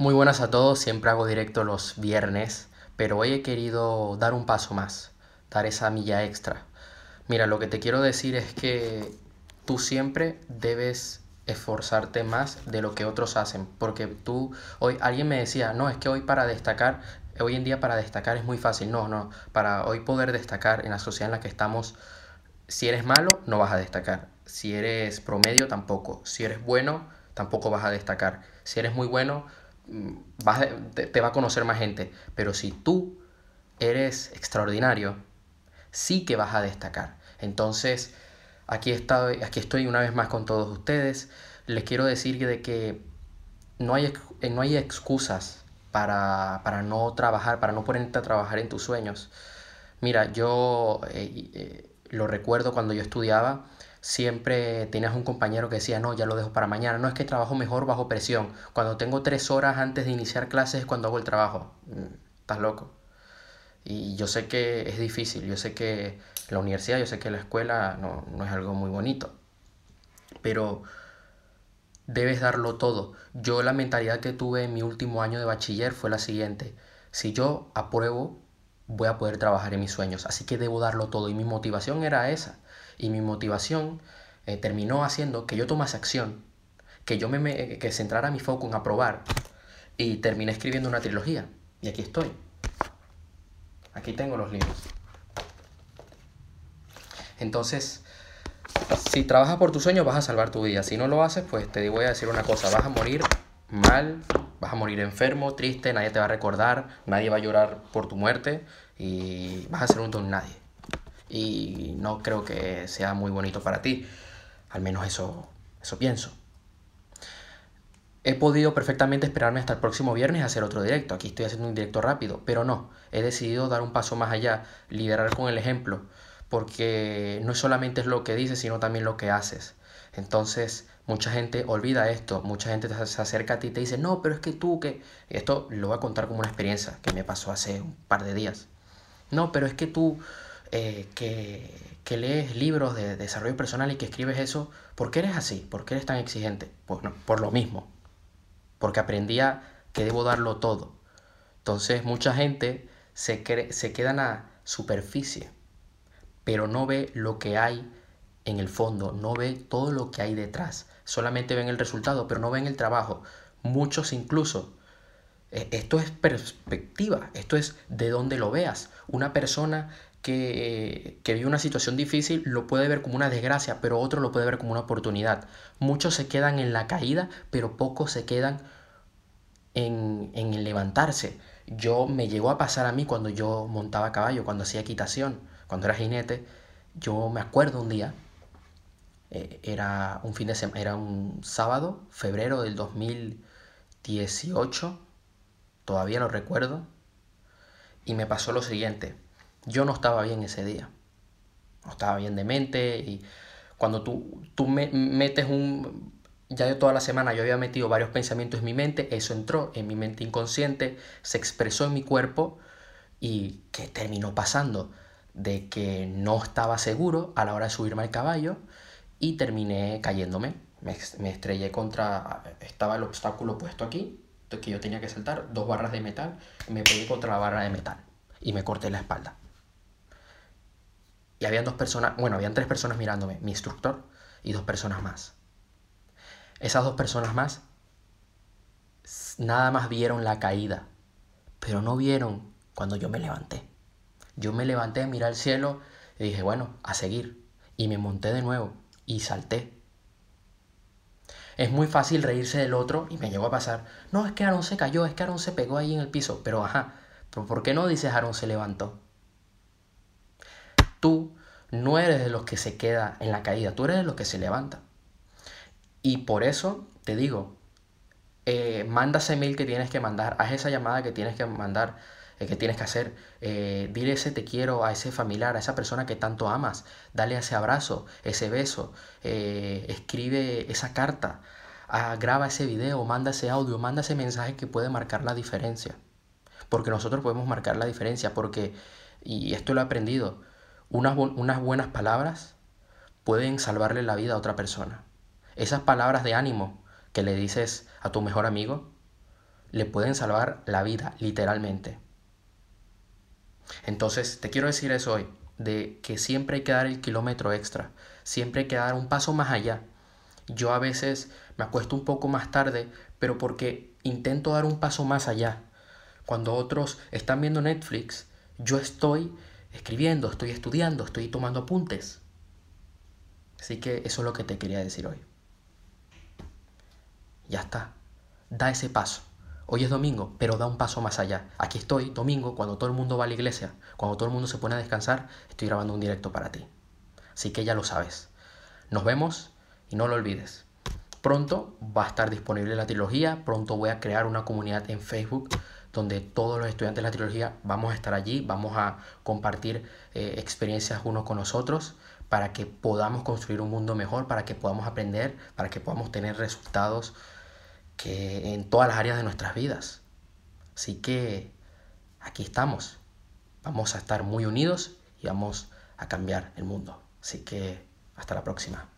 Muy buenas a todos, siempre hago directo los viernes, pero hoy he querido dar un paso más, dar esa milla extra. Mira, lo que te quiero decir es que tú siempre debes esforzarte más de lo que otros hacen, porque tú, hoy alguien me decía, no, es que hoy para destacar, hoy en día para destacar es muy fácil, no, no, para hoy poder destacar en la sociedad en la que estamos, si eres malo, no vas a destacar, si eres promedio, tampoco, si eres bueno, tampoco vas a destacar, si eres muy bueno, vas, te, va a conocer más gente. Pero si tú eres extraordinario, sí que vas a destacar. Entonces, aquí estoy, aquí estoy una vez más con todos ustedes. Les quiero decir de que no hay, no hay excusas para, no trabajar, para no ponerte a trabajar en tus sueños. Mira, yo eh, eh, lo recuerdo cuando yo estudiaba siempre tenías un compañero que decía, no, ya lo dejo para mañana, no es que trabajo mejor bajo presión, cuando tengo tres horas antes de iniciar clases es cuando hago el trabajo, mm, estás loco. Y yo sé que es difícil, yo sé que la universidad, yo sé que la escuela no, no es algo muy bonito, pero debes darlo todo. Yo la mentalidad que tuve en mi último año de bachiller fue la siguiente, si yo apruebo, voy a poder trabajar en mis sueños, así que debo darlo todo y mi motivación era esa y mi motivación eh, terminó haciendo que yo tomase acción, que yo me, que centrara mi foco en aprobar y terminé escribiendo una trilogía. Y aquí estoy. Aquí tengo los libros. Entonces, si trabajas por tu sueño vas a salvar tu vida. Si no lo haces, pues te voy a decir una cosa, vas a morir mal, vas a morir enfermo, triste, nadie te va a recordar, nadie va a llorar por tu muerte y vas a ser un don nadie y no creo que sea muy bonito para ti. Al menos eso, eso pienso. He podido perfectamente esperarme hasta el próximo viernes a hacer otro directo. Aquí estoy haciendo un directo rápido, pero no. He decidido dar un paso más allá, liderar con el ejemplo, porque no solamente es lo que dices, sino también lo que haces. Entonces, mucha gente olvida esto, mucha gente se acerca a ti y te dice, no, pero es que tú que... Esto lo voy a contar como una experiencia que me pasó hace un par de días. No, pero es que tú eh, que, que, lees libros de desarrollo personal y que escribes eso, ¿por qué eres así? ¿Por qué eres tan exigente? Pues no, por lo mismo, porque aprendía que debo darlo todo. Entonces mucha gente se, se queda en la superficie, pero no ve lo que hay en el fondo, no ve todo lo que hay detrás. Solamente ven el resultado, pero no ven el trabajo. Muchos incluso eh, esto es perspectiva, esto es de donde lo veas. Una persona que, que, vive una situación difícil lo puede ver como una desgracia, pero otro lo puede ver como una oportunidad. Muchos se quedan en la caída, pero pocos se quedan en, en el levantarse. Yo me llegó a pasar a mí cuando yo montaba caballo, cuando hacía equitación, cuando era jinete. Yo me acuerdo un día, eh, era un fin de semana, era un sábado, febrero del 2018, todavía lo recuerdo, y me pasó lo siguiente yo no estaba bien ese día. No estaba bien de mente y cuando tú, tú me, metes un... Ya yo toda la semana yo había metido varios pensamientos en mi mente, eso entró en mi mente inconsciente, se expresó en mi cuerpo y ¿qué terminó pasando? De que no estaba seguro a la hora de subirme al caballo y terminé cayéndome. Me, me estrellé contra... Estaba el obstáculo puesto aquí, que yo tenía que saltar, dos barras de metal, y me pegué contra la barra de metal y me corté la espalda. Y habían dos personas, bueno, habían tres personas mirándome, mi instructor y dos personas más. Esas dos personas más nada más vieron la caída, pero no vieron cuando yo me levanté. Yo me levanté, miré al cielo y dije, bueno, a seguir. Y me monté de nuevo y salté. Es muy fácil reírse del otro y me llegó a pasar, no, es que Aaron se cayó, es que Aaron se pegó ahí en el piso, pero ajá, ¿por qué no dices Aaron se levantó? Tú no eres de los que se queda en la caída, tú eres de los que se levanta. Y por eso te digo, eh, manda ese que tienes que mandar, haz esa llamada que tienes que mandar, eh, que tienes que hacer, eh, dile ese te quiero a ese familiar, a esa persona que tanto amas, dale ese abrazo, ese beso, escribe esa carta, ah, graba ese video, manda ese audio, manda ese mensaje que puede marcar la diferencia. Porque nosotros podemos marcar la diferencia, porque, y esto lo he aprendido, unas buenas palabras pueden salvarle la vida a otra persona. Esas palabras de ánimo que le dices a tu mejor amigo le pueden salvar la vida, literalmente. Entonces, te quiero decir eso hoy, de que siempre hay que dar el kilómetro extra, siempre hay que dar un paso más allá. Yo a veces me acuesto un poco más tarde, pero porque intento dar un paso más allá. Cuando otros están viendo Netflix, yo estoy escribiendo, estoy estudiando, estoy tomando apuntes. Así que eso es lo que te quería decir hoy. Ya está. Da ese paso. Hoy es domingo, pero da un paso más allá. Aquí estoy, domingo, cuando todo el mundo va a la iglesia, cuando todo el mundo se pone a descansar, estoy grabando un directo para ti. Así que ya lo sabes. Nos vemos y no lo olvides. Pronto va a estar disponible la trilogía, pronto voy a crear una comunidad en Facebook donde todos los estudiantes de la trilogía vamos a estar allí, vamos a compartir eh, experiencias unos con nosotros para que podamos construir un mundo mejor, para que podamos aprender, para que podamos tener resultados que en todas las áreas de nuestras vidas. Así que aquí estamos. Vamos a estar muy unidos y vamos a cambiar el mundo. Así que hasta la próxima.